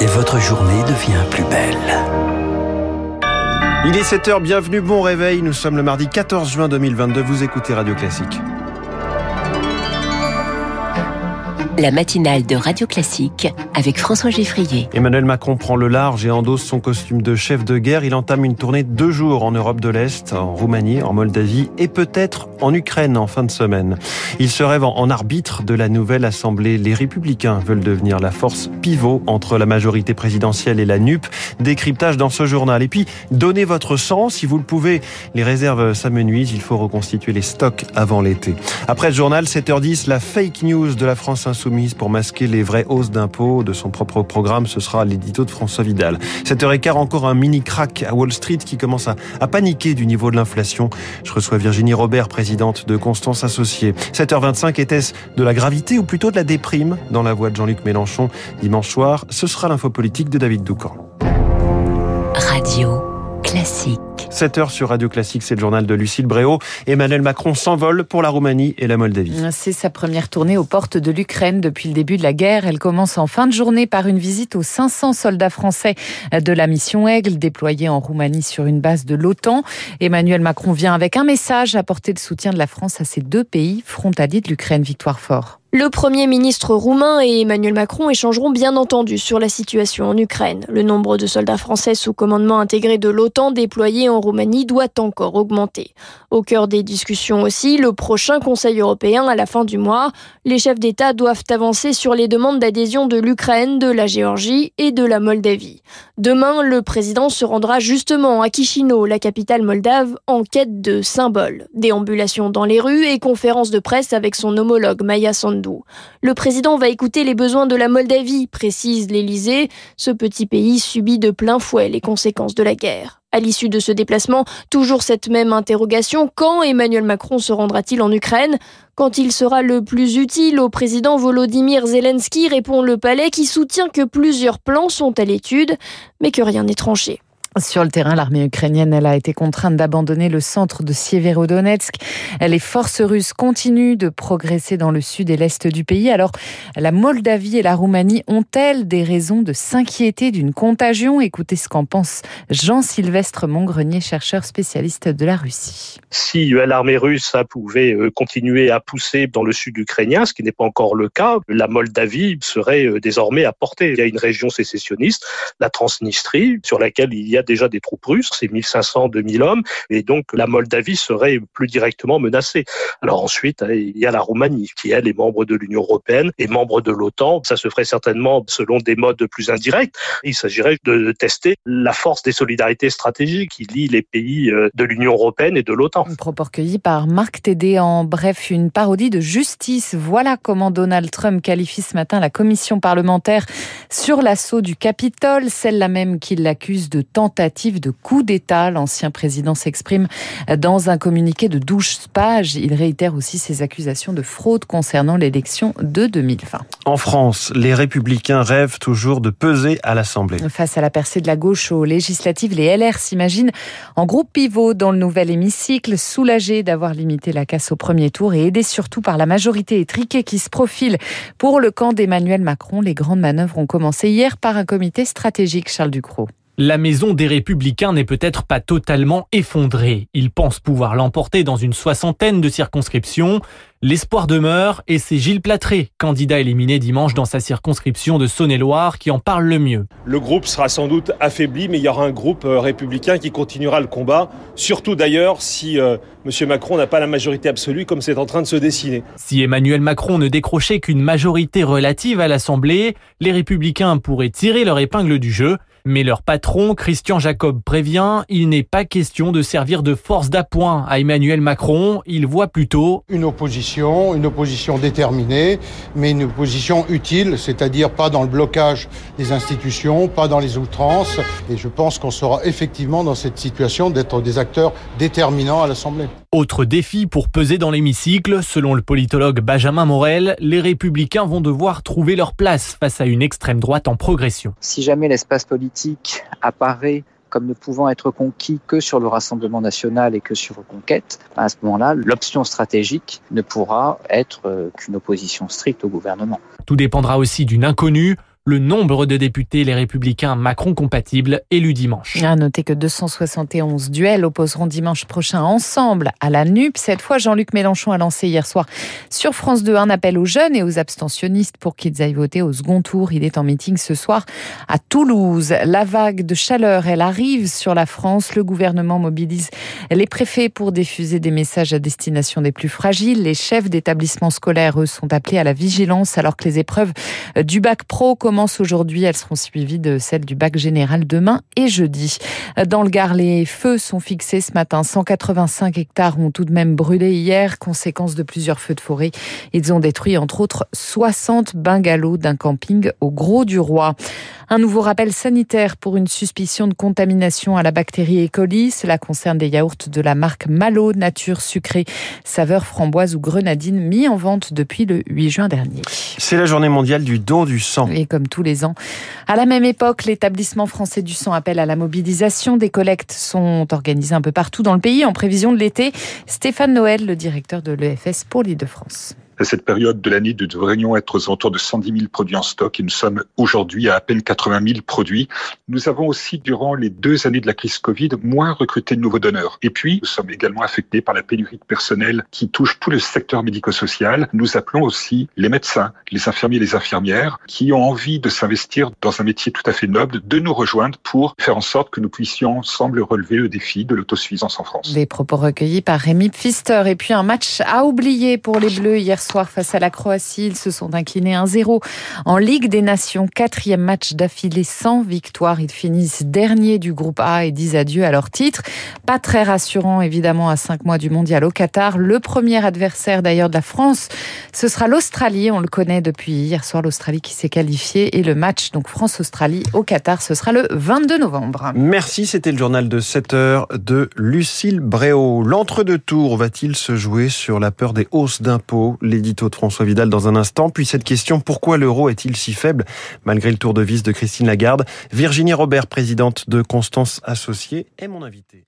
Et votre journée devient plus belle. Il est 7h, bienvenue, bon réveil. Nous sommes le mardi 14 juin 2022. Vous écoutez Radio Classique. La matinale de Radio Classique avec François Geffrier. Emmanuel Macron prend le large et endosse son costume de chef de guerre. Il entame une tournée de deux jours en Europe de l'Est, en Roumanie, en Moldavie et peut-être en Ukraine en fin de semaine. Il se rêve en arbitre de la nouvelle Assemblée. Les Républicains veulent devenir la force pivot entre la majorité présidentielle et la NUP. Décryptage dans ce journal. Et puis, donnez votre sang si vous le pouvez. Les réserves s'amenuisent. Il faut reconstituer les stocks avant l'été. Après le journal, 7h10, la fake news de la France Insoumise pour masquer les vraies hausses d'impôts de son propre programme. Ce sera l'édito de François Vidal. 7h15, encore un mini crack à Wall Street qui commence à, paniquer du niveau de l'inflation. Je reçois Virginie Robert, présidente de Constance Associée. 7h25, était-ce de la gravité ou plutôt de la déprime dans la voix de Jean-Luc Mélenchon dimanche soir? Ce sera l'info politique de David Doucan. Radio classique. 7 heures sur Radio Classique, c'est le journal de Lucille Bréau. Emmanuel Macron s'envole pour la Roumanie et la Moldavie. C'est sa première tournée aux portes de l'Ukraine depuis le début de la guerre. Elle commence en fin de journée par une visite aux 500 soldats français de la mission Aigle déployés en Roumanie sur une base de l'OTAN. Emmanuel Macron vient avec un message apporter le soutien de la France à ces deux pays frontaliers de l'Ukraine. Victoire Fort. Le Premier ministre roumain et Emmanuel Macron échangeront bien entendu sur la situation en Ukraine. Le nombre de soldats français sous commandement intégré de l'OTAN déployés en Roumanie doit encore augmenter. Au cœur des discussions aussi, le prochain Conseil européen à la fin du mois, les chefs d'État doivent avancer sur les demandes d'adhésion de l'Ukraine, de la Géorgie et de la Moldavie. Demain, le président se rendra justement à Chisinau, la capitale moldave, en quête de symboles. Déambulations dans les rues et conférences de presse avec son homologue Maya Sandu. Le président va écouter les besoins de la Moldavie, précise l'Élysée. Ce petit pays subit de plein fouet les conséquences de la guerre. À l'issue de ce déplacement, toujours cette même interrogation, quand Emmanuel Macron se rendra-t-il en Ukraine? Quand il sera le plus utile au président Volodymyr Zelensky, répond le palais qui soutient que plusieurs plans sont à l'étude, mais que rien n'est tranché. Sur le terrain, l'armée ukrainienne elle a été contrainte d'abandonner le centre de Sieverodonetsk. Les forces russes continuent de progresser dans le sud et l'est du pays. Alors, la Moldavie et la Roumanie ont-elles des raisons de s'inquiéter d'une contagion? Écoutez ce qu'en pense Jean-Sylvestre Montgrenier, chercheur spécialiste de la Russie. Si euh, l'armée russe pouvait euh, continuer à pousser dans le sud ukrainien, ce qui n'est pas encore le cas, la Moldavie serait euh, désormais à portée. Il y a une région sécessionniste, la Transnistrie, sur laquelle il y a déjà des troupes russes, c'est 1500, 2000 hommes, et donc la Moldavie serait plus directement menacée. Alors ensuite, hein, il y a la Roumanie, qui elle est membre de l'Union européenne et membre de l'OTAN. Ça se ferait certainement selon des modes plus indirects. Il s'agirait de tester la force des solidarités stratégiques qui lient les pays euh, de l'Union européenne et de l'OTAN. Propos recueilli par Marc Tédé en bref, une parodie de justice. Voilà comment Donald Trump qualifie ce matin la commission parlementaire sur l'assaut du Capitole, celle-là même qui l'accuse de tenter tentative de coup d'État. L'ancien président s'exprime dans un communiqué de 12 pages. Il réitère aussi ses accusations de fraude concernant l'élection de 2020. En France, les républicains rêvent toujours de peser à l'Assemblée. Face à la percée de la gauche aux législatives, les LR s'imaginent en groupe pivot dans le nouvel hémicycle, soulagés d'avoir limité la casse au premier tour et aidés surtout par la majorité étriquée qui se profile pour le camp d'Emmanuel Macron. Les grandes manœuvres ont commencé hier par un comité stratégique, Charles Ducrot la maison des Républicains n'est peut-être pas totalement effondrée. Ils pensent pouvoir l'emporter dans une soixantaine de circonscriptions. L'espoir demeure et c'est Gilles Platré, candidat éliminé dimanche dans sa circonscription de Saône-et-Loire, qui en parle le mieux. Le groupe sera sans doute affaibli, mais il y aura un groupe euh, républicain qui continuera le combat, surtout d'ailleurs si euh, M. Macron n'a pas la majorité absolue comme c'est en train de se dessiner. Si Emmanuel Macron ne décrochait qu'une majorité relative à l'Assemblée, les républicains pourraient tirer leur épingle du jeu. Mais leur patron, Christian Jacob, prévient, il n'est pas question de servir de force d'appoint à Emmanuel Macron. Il voit plutôt une opposition, une opposition déterminée, mais une opposition utile, c'est-à-dire pas dans le blocage des institutions, pas dans les outrances. Et je pense qu'on sera effectivement dans cette situation d'être des acteurs déterminants à l'Assemblée. Autre défi pour peser dans l'hémicycle, selon le politologue Benjamin Morel, les républicains vont devoir trouver leur place face à une extrême droite en progression. Si jamais l'espace politique apparaît comme ne pouvant être conquis que sur le Rassemblement national et que sur Reconquête, à ce moment-là, l'option stratégique ne pourra être euh, qu'une opposition stricte au gouvernement. Tout dépendra aussi d'une inconnue le nombre de députés les républicains Macron compatibles élus dimanche. À noter que 271 duels opposeront dimanche prochain ensemble à la NUP. Cette fois, Jean-Luc Mélenchon a lancé hier soir sur France 2 un appel aux jeunes et aux abstentionnistes pour qu'ils aillent voter au second tour. Il est en meeting ce soir à Toulouse. La vague de chaleur, elle arrive sur la France. Le gouvernement mobilise les préfets pour diffuser des messages à destination des plus fragiles. Les chefs d'établissements scolaires, eux, sont appelés à la vigilance alors que les épreuves du bac pro commencent aujourd'hui. Elles seront suivies de celles du bac général demain et jeudi. Dans le Gard, les feux sont fixés ce matin. 185 hectares ont tout de même brûlé hier, conséquence de plusieurs feux de forêt. Ils ont détruit entre autres 60 bungalows d'un camping au Gros du Roi. Un nouveau rappel sanitaire pour une suspicion de contamination à la bactérie E. coli. Cela concerne des yaourts de la marque Malo Nature Sucrée, saveur framboise ou grenadine, mis en vente depuis le 8 juin dernier. C'est la journée mondiale du don du sang. Et comme tous les ans, à la même époque, l'établissement français du sang appelle à la mobilisation. Des collectes sont organisées un peu partout dans le pays en prévision de l'été. Stéphane Noël, le directeur de l'EFS pour l'Île-de-France. À cette période de l'année, nous devrions être aux alentours de 110 000 produits en stock et nous sommes aujourd'hui à à peine 80 000 produits. Nous avons aussi, durant les deux années de la crise Covid, moins recruté de nouveaux donneurs. Et puis, nous sommes également affectés par la pénurie de personnel qui touche tout le secteur médico-social. Nous appelons aussi les médecins, les infirmiers et les infirmières qui ont envie de s'investir dans un métier tout à fait noble, de nous rejoindre pour faire en sorte que nous puissions ensemble relever le défi de l'autosuffisance en France. Des propos recueillis par Rémi Pfister. Et puis un match à oublier pour les Bleus hier soir face à la Croatie. Ils se sont inclinés 1-0 en Ligue des Nations. Quatrième match d'affilée sans victoire. Ils finissent dernier du groupe A et disent adieu à leur titre. Pas très rassurant, évidemment, à cinq mois du mondial au Qatar. Le premier adversaire d'ailleurs de la France, ce sera l'Australie. On le connaît depuis hier soir, l'Australie qui s'est qualifiée. Et le match, donc France-Australie au Qatar, ce sera le 22 novembre. Merci, c'était le journal de 7 heures de Lucille Bréau. L'entre-deux tours va-t-il se jouer sur la peur des hausses d'impôts? L'édito de François Vidal dans un instant. Puis cette question, pourquoi l'euro est-il si faible? Malgré le tour de vis de Christine Lagarde Virginie Robert, présidente de Constance Associée, est mon invitée.